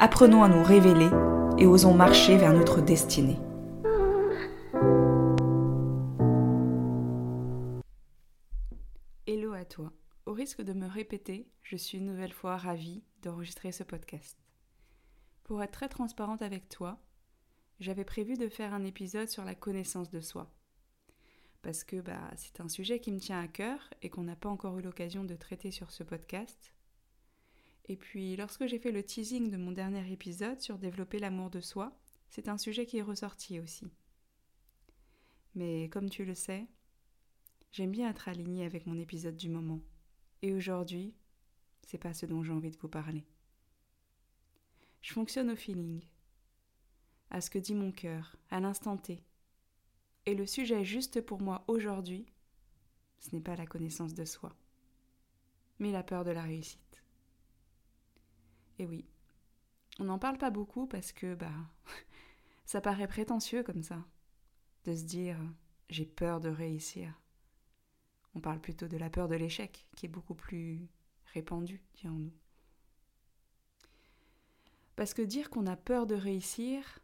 apprenons à nous révéler et osons marcher vers notre destinée. Hello à toi. Au risque de me répéter, je suis une nouvelle fois ravie d'enregistrer ce podcast. Pour être très transparente avec toi, j'avais prévu de faire un épisode sur la connaissance de soi. Parce que bah, c'est un sujet qui me tient à cœur et qu'on n'a pas encore eu l'occasion de traiter sur ce podcast. Et puis, lorsque j'ai fait le teasing de mon dernier épisode sur développer l'amour de soi, c'est un sujet qui est ressorti aussi. Mais comme tu le sais, j'aime bien être alignée avec mon épisode du moment. Et aujourd'hui, c'est pas ce dont j'ai envie de vous parler. Je fonctionne au feeling, à ce que dit mon cœur, à l'instant T. Et le sujet juste pour moi aujourd'hui, ce n'est pas la connaissance de soi, mais la peur de la réussite. Et oui, on n'en parle pas beaucoup parce que bah ça paraît prétentieux comme ça, de se dire j'ai peur de réussir. On parle plutôt de la peur de l'échec, qui est beaucoup plus répandue, dirons-nous. Parce que dire qu'on a peur de réussir,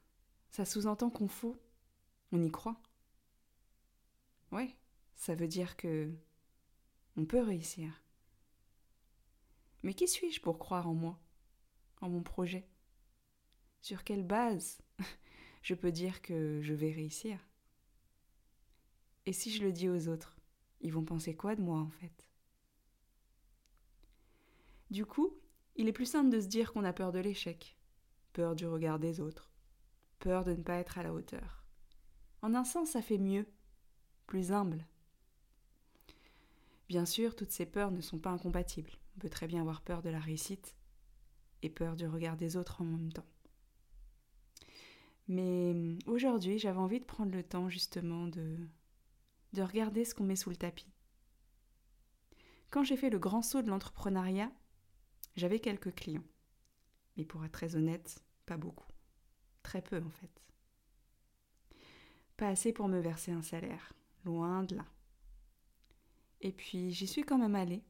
ça sous-entend qu'on faut. On y croit. Ouais, ça veut dire que on peut réussir. Mais qui suis-je pour croire en moi? En mon projet Sur quelle base je peux dire que je vais réussir? Et si je le dis aux autres, ils vont penser quoi de moi en fait? Du coup, il est plus simple de se dire qu'on a peur de l'échec, peur du regard des autres, peur de ne pas être à la hauteur. En un sens, ça fait mieux, plus humble. Bien sûr, toutes ces peurs ne sont pas incompatibles. On peut très bien avoir peur de la réussite et peur du regard des autres en même temps. Mais hum, aujourd'hui, j'avais envie de prendre le temps justement de, de regarder ce qu'on met sous le tapis. Quand j'ai fait le grand saut de l'entrepreneuriat, j'avais quelques clients. Mais pour être très honnête, pas beaucoup. Très peu en fait. Pas assez pour me verser un salaire, loin de là. Et puis j'y suis quand même allée,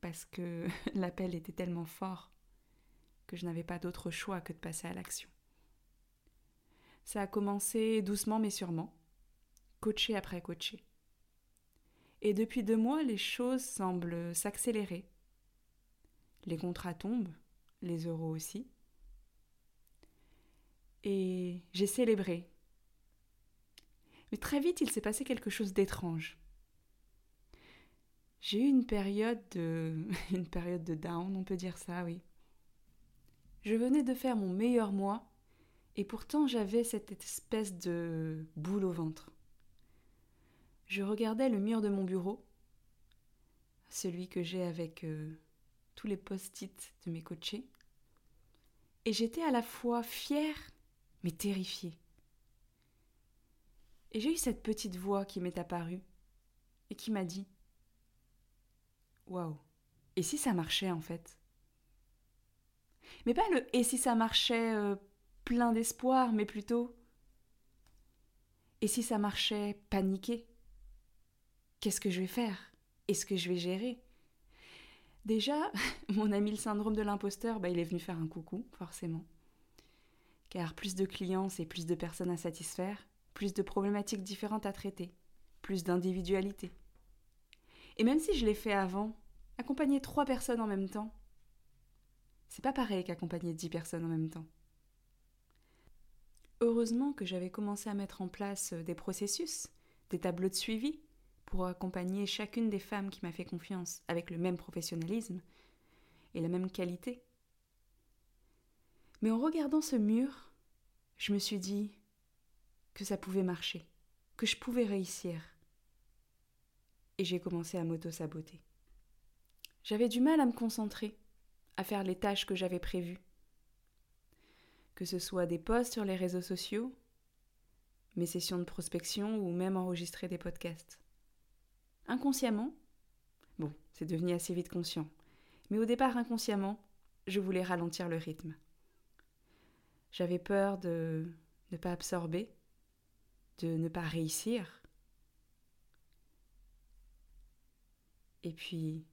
parce que l'appel était tellement fort que je n'avais pas d'autre choix que de passer à l'action. Ça a commencé doucement mais sûrement, coaché après coaché. Et depuis deux mois, les choses semblent s'accélérer. Les contrats tombent, les euros aussi. Et j'ai célébré. Mais très vite, il s'est passé quelque chose d'étrange. J'ai eu une période de une période de down, on peut dire ça, oui. Je venais de faire mon meilleur mois et pourtant j'avais cette espèce de boule au ventre. Je regardais le mur de mon bureau, celui que j'ai avec euh, tous les post-it de mes coachés, et j'étais à la fois fière mais terrifiée. Et j'ai eu cette petite voix qui m'est apparue et qui m'a dit Waouh, et si ça marchait en fait? Mais pas le et si ça marchait euh, plein d'espoir, mais plutôt et si ça marchait paniqué Qu'est-ce que je vais faire? Est-ce que je vais gérer? Déjà, mon ami le syndrome de l'imposteur, bah, il est venu faire un coucou, forcément. Car plus de clients, c'est plus de personnes à satisfaire, plus de problématiques différentes à traiter, plus d'individualité. Et même si je l'ai fait avant, accompagner trois personnes en même temps, c'est pas pareil qu'accompagner dix personnes en même temps. Heureusement que j'avais commencé à mettre en place euh, des processus, des tableaux de suivi, pour accompagner chacune des femmes qui m'a fait confiance avec le même professionnalisme et la même qualité. Mais en regardant ce mur, je me suis dit que ça pouvait marcher, que je pouvais réussir. Et j'ai commencé à m'auto-saboter. J'avais du mal à me concentrer à faire les tâches que j'avais prévues. Que ce soit des posts sur les réseaux sociaux, mes sessions de prospection ou même enregistrer des podcasts. Inconsciemment, bon, c'est devenu assez vite conscient, mais au départ inconsciemment, je voulais ralentir le rythme. J'avais peur de ne pas absorber, de ne pas réussir. Et puis,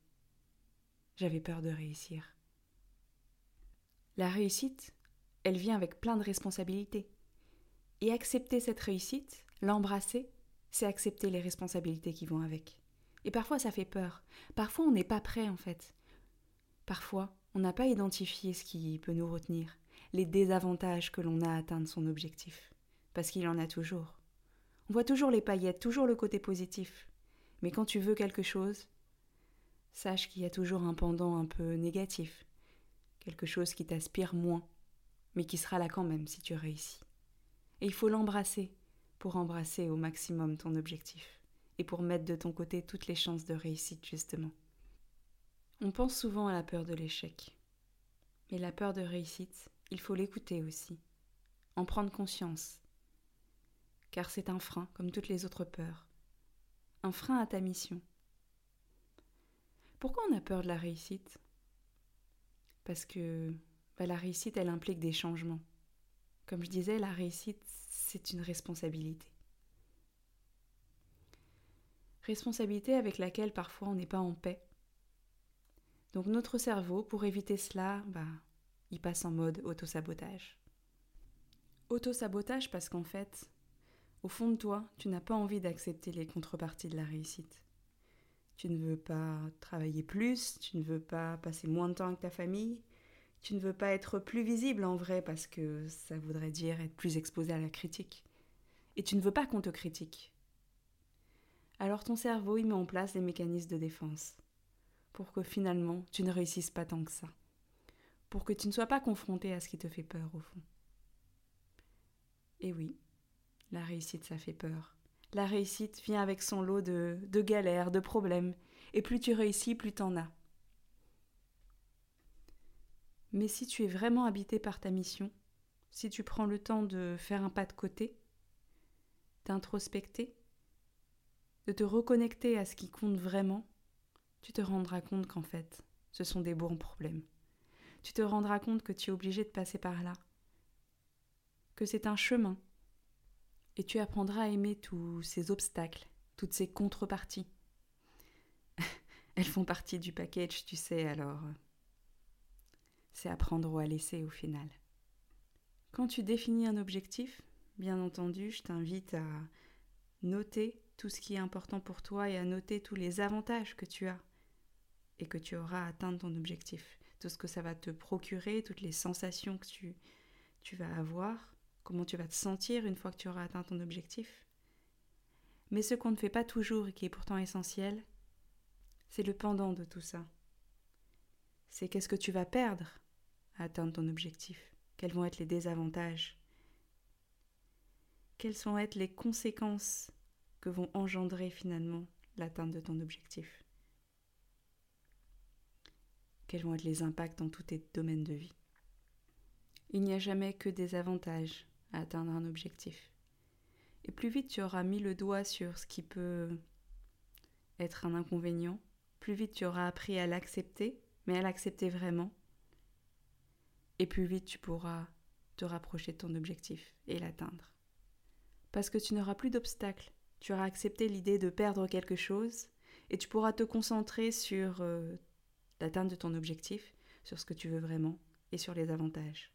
j'avais peur de réussir. La réussite, elle vient avec plein de responsabilités. Et accepter cette réussite, l'embrasser, c'est accepter les responsabilités qui vont avec. Et parfois ça fait peur. Parfois on n'est pas prêt en fait. Parfois on n'a pas identifié ce qui peut nous retenir, les désavantages que l'on a à atteindre son objectif. Parce qu'il en a toujours. On voit toujours les paillettes, toujours le côté positif. Mais quand tu veux quelque chose, sache qu'il y a toujours un pendant un peu négatif, quelque chose qui t'aspire moins, mais qui sera là quand même si tu réussis. Et il faut l'embrasser pour embrasser au maximum ton objectif et pour mettre de ton côté toutes les chances de réussite justement. On pense souvent à la peur de l'échec. Mais la peur de réussite, il faut l'écouter aussi, en prendre conscience. Car c'est un frein, comme toutes les autres peurs. Un frein à ta mission. Pourquoi on a peur de la réussite? Parce que bah, la réussite, elle implique des changements. Comme je disais, la réussite, c'est une responsabilité. Responsabilité avec laquelle parfois on n'est pas en paix. Donc notre cerveau, pour éviter cela, bah, il passe en mode autosabotage. Autosabotage parce qu'en fait, au fond de toi, tu n'as pas envie d'accepter les contreparties de la réussite. Tu ne veux pas travailler plus, tu ne veux pas passer moins de temps avec ta famille, tu ne veux pas être plus visible en vrai parce que ça voudrait dire être plus exposé à la critique. Et tu ne veux pas qu'on te critique. Alors ton cerveau y met en place des mécanismes de défense pour que finalement tu ne réussisses pas tant que ça. Pour que tu ne sois pas confronté à ce qui te fait peur au fond. Et oui, la réussite ça fait peur. La réussite vient avec son lot de, galères, de problèmes, et plus tu réussis, plus t'en as. Mais si tu es vraiment habité par ta mission, si tu prends le temps de faire un pas de côté, d'introspecter, de te reconnecter à ce qui compte vraiment, tu te rendras compte qu'en fait, ce sont des bons problèmes. Tu te rendras compte que tu es obligé de passer par là, que c'est un chemin, et tu apprendras à aimer tous ces obstacles, toutes ces contreparties. Elles font partie du package, tu sais, alors c'est apprendre ou à laisser au final. Quand tu définis un objectif, bien entendu, je t'invite à noter tout ce qui est important pour toi et à noter tous les avantages que tu as et que tu auras à atteindre ton objectif. Tout ce que ça va te procurer, toutes les sensations que tu, tu vas avoir, comment tu vas te sentir une fois que tu auras atteint ton objectif. Mais ce qu'on ne fait pas toujours et qui est pourtant essentiel, c'est le pendant de tout ça. C'est qu'est-ce que tu vas perdre à atteindre ton objectif? Quels vont être les désavantages? Quelles vont être les conséquences que vont engendrer finalement l'atteinte de ton objectif? Quels vont être les impacts dans tous tes domaines de vie? Il n'y a jamais que des avantages atteindre un objectif. Et plus vite tu auras mis le doigt sur ce qui peut être un inconvénient, plus vite tu auras appris à l'accepter, mais à l'accepter vraiment, et plus vite tu pourras te rapprocher de ton objectif et l'atteindre. Parce que tu n'auras plus d'obstacles, tu auras accepté l'idée de perdre quelque chose et tu pourras te concentrer sur euh, l'atteinte de ton objectif, sur ce que tu veux vraiment et sur les avantages.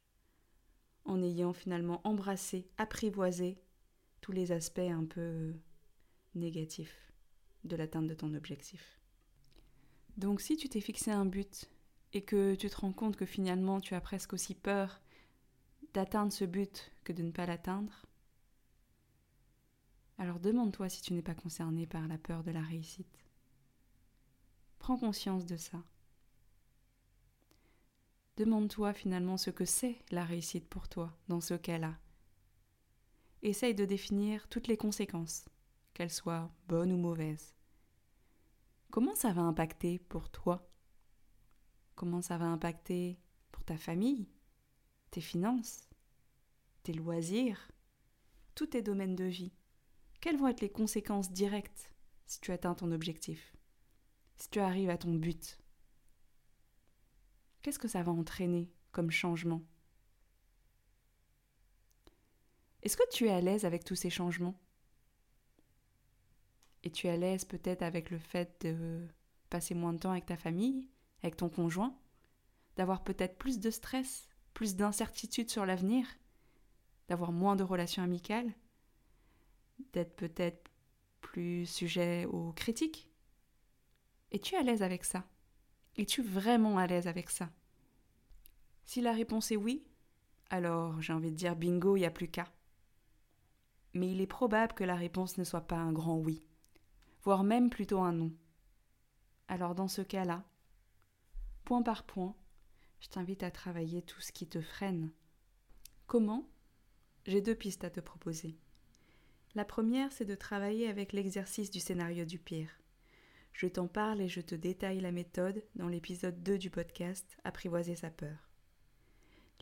En ayant finalement embrassé, apprivoisé tous les aspects un peu négatifs de l'atteinte de ton objectif. Donc si tu t'es fixé un but et que tu te rends compte que finalement tu as presque aussi peur d'atteindre ce but que de ne pas l'atteindre, alors demande-toi si tu n'es pas concerné par la peur de la réussite. Prends conscience de ça. Demande-toi finalement ce que c'est la réussite pour toi dans ce cas-là. Essaye de définir toutes les conséquences, qu'elles soient bonnes ou mauvaises. Comment ça va impacter pour toi? Comment ça va impacter pour ta famille, tes finances, tes loisirs, tous tes domaines de vie, quelles vont être les conséquences directes si tu atteins ton objectif, si tu arrives à ton but? Qu'est-ce que ça va entraîner comme changement? Est-ce que tu es à l'aise avec tous ces changements? Et tu es à l'aise peut-être avec le fait de passer moins de temps avec ta famille, avec ton conjoint, d'avoir peut-être plus de stress, plus d'incertitude sur l'avenir, d'avoir moins de relations amicales, d'être peut-être plus sujet aux critiques? Es-tu à l'aise avec ça? Es-tu vraiment à l'aise avec ça? Si la réponse est oui, alors j'ai envie de dire bingo, il n'y a plus qu'à. Mais il est probable que la réponse ne soit pas un grand oui, voire même plutôt un non. Alors dans ce cas-là, point par point, je t'invite à travailler tout ce qui te freine. Comment? J'ai deux pistes à te proposer. La première, c'est de travailler avec l'exercice du scénario du pire. Je t'en parle et je te détaille la méthode dans l'épisode 2 du podcast Apprivoiser sa peur.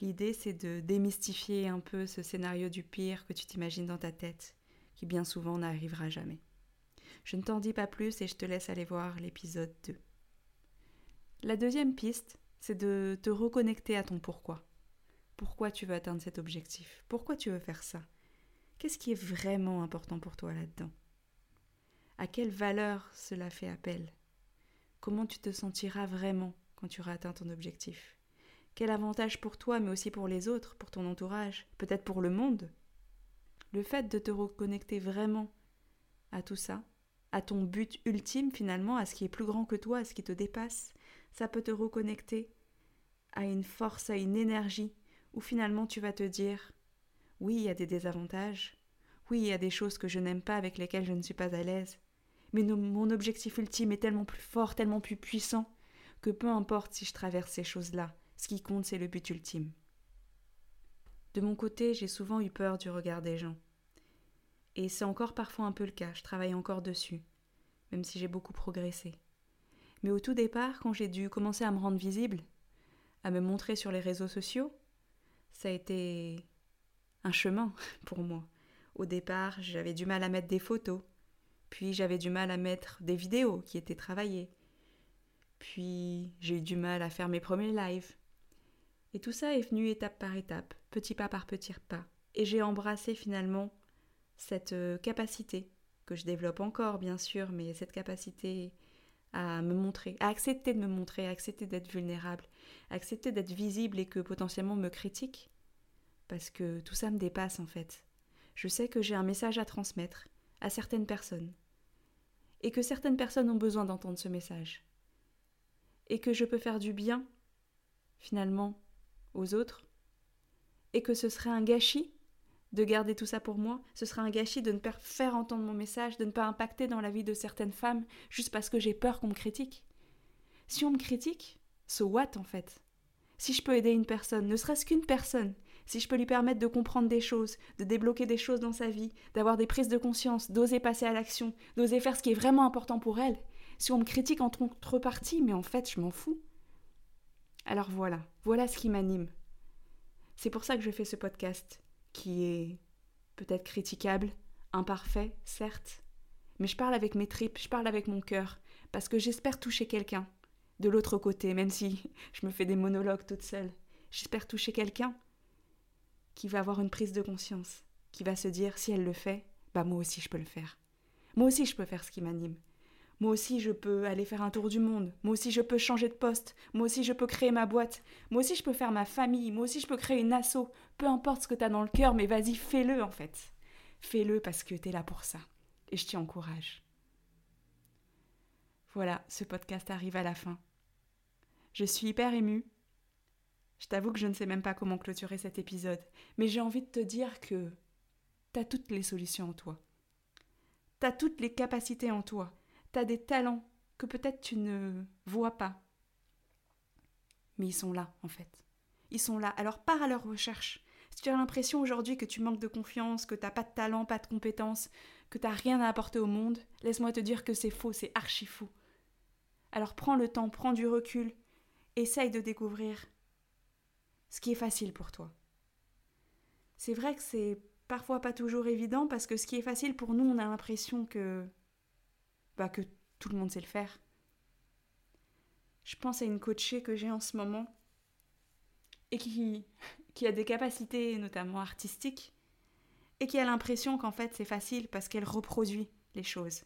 L'idée, c'est de démystifier un peu ce scénario du pire que tu t'imagines dans ta tête, qui bien souvent n'arrivera jamais. Je ne t'en dis pas plus et je te laisse aller voir l'épisode 2. La deuxième piste, c'est de te reconnecter à ton pourquoi. Pourquoi tu veux atteindre cet objectif? Pourquoi tu veux faire ça? Qu'est-ce qui est vraiment important pour toi là-dedans? À quelle valeur cela fait appel? Comment tu te sentiras vraiment quand tu auras atteint ton objectif? Quel avantage pour toi, mais aussi pour les autres, pour ton entourage, peut-être pour le monde? Le fait de te reconnecter vraiment à tout ça, à ton but ultime finalement, à ce qui est plus grand que toi, à ce qui te dépasse, ça peut te reconnecter à une force, à une énergie, où finalement tu vas te dire oui, il y a des désavantages. Oui, il y a des choses que je n'aime pas avec lesquelles je ne suis pas à l'aise. Mais mon objectif ultime est tellement plus fort, tellement plus puissant, que peu importe si je traverse ces choses-là, ce qui compte, c'est le but ultime. De mon côté, j'ai souvent eu peur du regard des gens. Et c'est encore parfois un peu le cas, je travaille encore dessus, même si j'ai beaucoup progressé. Mais au tout départ, quand j'ai dû commencer à me rendre visible, à me montrer sur les réseaux sociaux, ça a été un chemin pour moi. Au départ, j'avais du mal à mettre des photos, puis j'avais du mal à mettre des vidéos qui étaient travaillées, puis j'ai eu du mal à faire mes premiers lives. Et tout ça est venu étape par étape, petit pas par petit pas. Et j'ai embrassé finalement cette euh, capacité, que je développe encore bien sûr, mais cette capacité à me montrer, à accepter de me montrer, à accepter d'être vulnérable, à accepter d'être visible et que potentiellement me critique, parce que tout ça me dépasse en fait. Je sais que j'ai un message à transmettre à certaines personnes, et que certaines personnes ont besoin d'entendre ce message, et que je peux faire du bien, finalement, aux autres, et que ce serait un gâchis de garder tout ça pour moi, ce serait un gâchis de ne pas faire entendre mon message, de ne pas impacter dans la vie de certaines femmes juste parce que j'ai peur qu'on me critique. Si on me critique, so what en fait? Si je peux aider une personne, ne serait-ce qu'une personne, si je peux lui permettre de comprendre des choses, de débloquer des choses dans sa vie, d'avoir des prises de conscience, d'oser passer à l'action, d'oser faire ce qui est vraiment important pour elle, si on me critique en contrepartie, mais en fait je m'en fous. Alors voilà, voilà ce qui m'anime. C'est pour ça que je fais ce podcast, qui est peut-être critiquable, imparfait, certes, mais je parle avec mes tripes, je parle avec mon cœur, parce que j'espère toucher quelqu'un, de l'autre côté, même si je me fais des monologues toute seule. J'espère toucher quelqu'un qui va avoir une prise de conscience, qui va se dire si elle le fait, bah moi aussi je peux le faire. Moi aussi je peux faire ce qui m'anime. Moi aussi je peux aller faire un tour du monde. Moi aussi je peux changer de poste. Moi aussi je peux créer ma boîte. Moi aussi je peux faire ma famille. Moi aussi je peux créer une asso. Peu importe ce que t'as dans le cœur, mais vas-y, fais-le en fait. Fais-le parce que t'es là pour ça. Et je t'y encourage. Voilà, ce podcast arrive à la fin. Je suis hyper émue je t'avoue que je ne sais même pas comment clôturer cet épisode, mais j'ai envie de te dire que t'as toutes les solutions en toi. T'as toutes les capacités en toi. T'as des talents que peut-être tu ne vois pas. Mais ils sont là, en fait. Ils sont là. Alors pars à leur recherche. Si tu as l'impression aujourd'hui que tu manques de confiance, que t'as pas de talent, pas de compétences, que t'as rien à apporter au monde, laisse-moi te dire que c'est faux, c'est archi faux. Alors prends le temps, prends du recul, essaye de découvrir ce qui est facile pour toi. C'est vrai que c'est parfois pas toujours évident parce que ce qui est facile pour nous, on a l'impression que bah que tout le monde sait le faire. Je pense à une coachée que j'ai en ce moment et qui, qui a des capacités notamment artistiques et qui a l'impression qu'en fait c'est facile parce qu'elle reproduit les choses.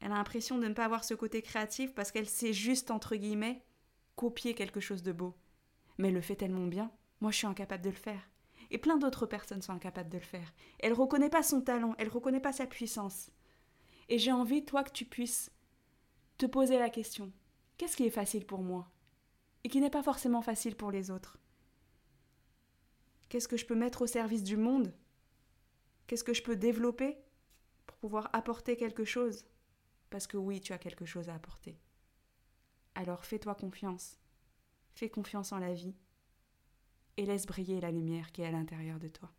Elle a l'impression de ne pas avoir ce côté créatif parce qu'elle sait juste, entre guillemets, copier quelque chose de beau. Mais elle le fait tellement bien, moi je suis incapable de le faire. Et plein d'autres personnes sont incapables de le faire. Elle reconnaît pas son talent, elle reconnaît pas sa puissance. Et j'ai envie, toi, que tu puisses te poser la question qu'est-ce qui est facile pour moi Et qui n'est pas forcément facile pour les autres? Qu'est-ce que je peux mettre au service du monde? Qu'est-ce que je peux développer pour pouvoir apporter quelque chose? Parce que oui, tu as quelque chose à apporter. Alors fais-toi confiance. Fais confiance en la vie et laisse briller la lumière qui est à l'intérieur de toi.